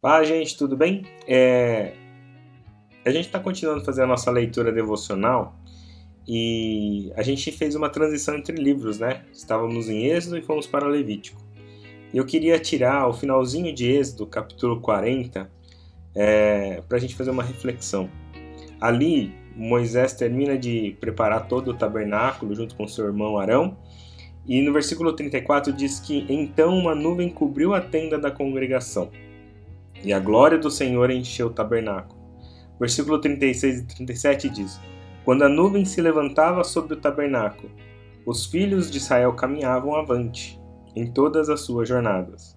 Fala, gente, tudo bem? É... A gente está continuando a fazer a nossa leitura devocional e a gente fez uma transição entre livros, né? Estávamos em Êxodo e fomos para Levítico. E eu queria tirar o finalzinho de Êxodo, capítulo 40, é... para a gente fazer uma reflexão. Ali, Moisés termina de preparar todo o tabernáculo junto com seu irmão Arão. E no versículo 34 diz que então uma nuvem cobriu a tenda da congregação e a glória do Senhor encheu o tabernáculo. Versículo 36 e 37 diz: Quando a nuvem se levantava sobre o tabernáculo, os filhos de Israel caminhavam avante em todas as suas jornadas.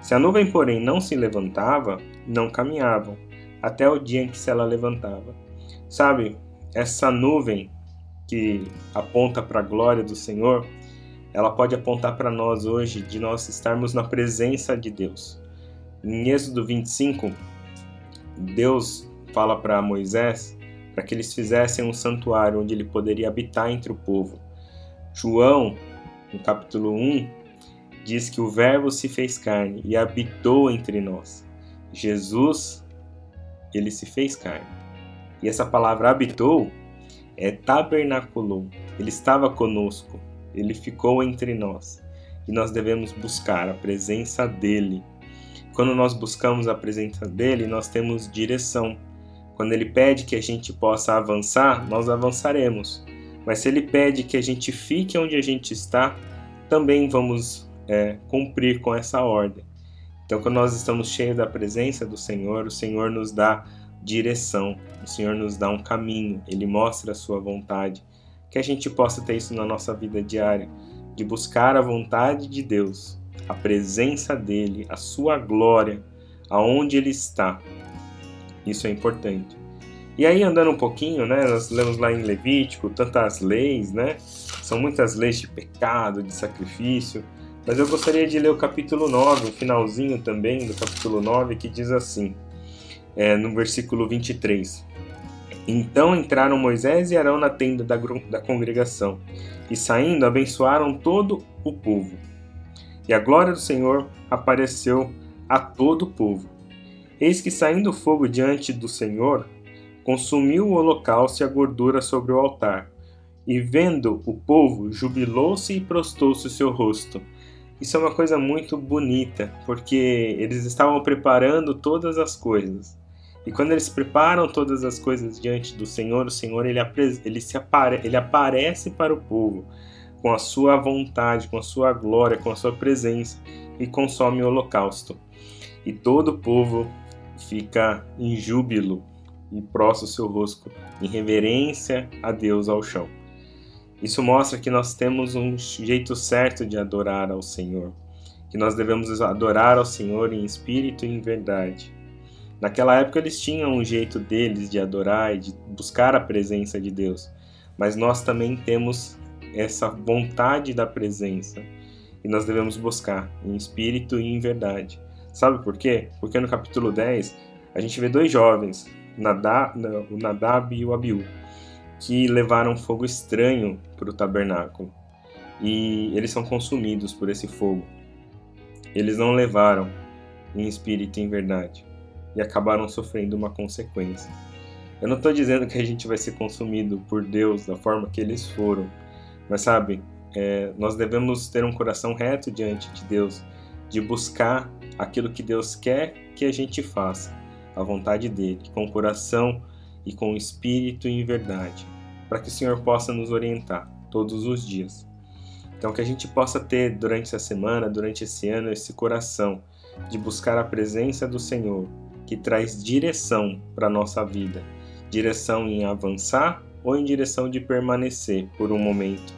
Se a nuvem, porém, não se levantava, não caminhavam, até o dia em que se ela levantava. Sabe, essa nuvem que aponta para a glória do Senhor, ela pode apontar para nós hoje de nós estarmos na presença de Deus. Em Êxodo 25, Deus fala para Moisés para que eles fizessem um santuário onde ele poderia habitar entre o povo. João, no capítulo 1, diz que o Verbo se fez carne e habitou entre nós. Jesus, ele se fez carne. E essa palavra habitou é tabernaculou. Ele estava conosco, ele ficou entre nós. E nós devemos buscar a presença dele quando nós buscamos a presença dele, nós temos direção. Quando ele pede que a gente possa avançar, nós avançaremos. Mas se ele pede que a gente fique onde a gente está, também vamos é, cumprir com essa ordem. Então, quando nós estamos cheios da presença do Senhor, o Senhor nos dá direção, o Senhor nos dá um caminho, ele mostra a sua vontade. Que a gente possa ter isso na nossa vida diária, de buscar a vontade de Deus a presença dele, a sua glória, aonde ele está. Isso é importante. E aí, andando um pouquinho, né, nós lemos lá em Levítico tantas leis, né? São muitas leis de pecado, de sacrifício. Mas eu gostaria de ler o capítulo 9, o finalzinho também do capítulo 9, que diz assim, é, no versículo 23. Então entraram Moisés e Arão na tenda da, da congregação, e saindo abençoaram todo o povo. E a glória do Senhor apareceu a todo o povo. Eis que saindo fogo diante do Senhor, consumiu o holocausto e a gordura sobre o altar. E vendo o povo, jubilou-se e prostou-se o seu rosto. Isso é uma coisa muito bonita, porque eles estavam preparando todas as coisas. E quando eles preparam todas as coisas diante do Senhor, o Senhor ele, ele, se apare ele aparece para o povo com a sua vontade, com a sua glória, com a sua presença e consome o holocausto. E todo o povo fica em júbilo e prostra o seu rosto em reverência a Deus ao chão. Isso mostra que nós temos um jeito certo de adorar ao Senhor, que nós devemos adorar ao Senhor em espírito e em verdade. Naquela época eles tinham um jeito deles de adorar e de buscar a presença de Deus, mas nós também temos essa vontade da presença e nós devemos buscar em espírito e em verdade. Sabe por quê? Porque no capítulo 10 a gente vê dois jovens, o Nadab e o Abiú, que levaram fogo estranho para o tabernáculo e eles são consumidos por esse fogo. Eles não levaram em espírito e em verdade e acabaram sofrendo uma consequência. Eu não estou dizendo que a gente vai ser consumido por Deus da forma que eles foram, mas sabe, é, nós devemos ter um coração reto diante de Deus, de buscar aquilo que Deus quer que a gente faça, a vontade dele, com o coração e com o espírito em verdade, para que o Senhor possa nos orientar todos os dias. Então, que a gente possa ter durante essa semana, durante esse ano, esse coração de buscar a presença do Senhor, que traz direção para a nossa vida direção em avançar ou em direção de permanecer por um momento.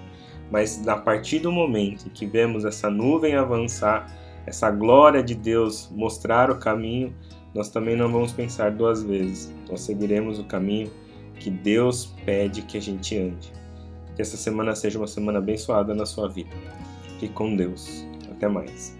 Mas a partir do momento que vemos essa nuvem avançar, essa glória de Deus mostrar o caminho, nós também não vamos pensar duas vezes. Nós seguiremos o caminho que Deus pede que a gente ande. Que essa semana seja uma semana abençoada na sua vida. Fique com Deus. Até mais.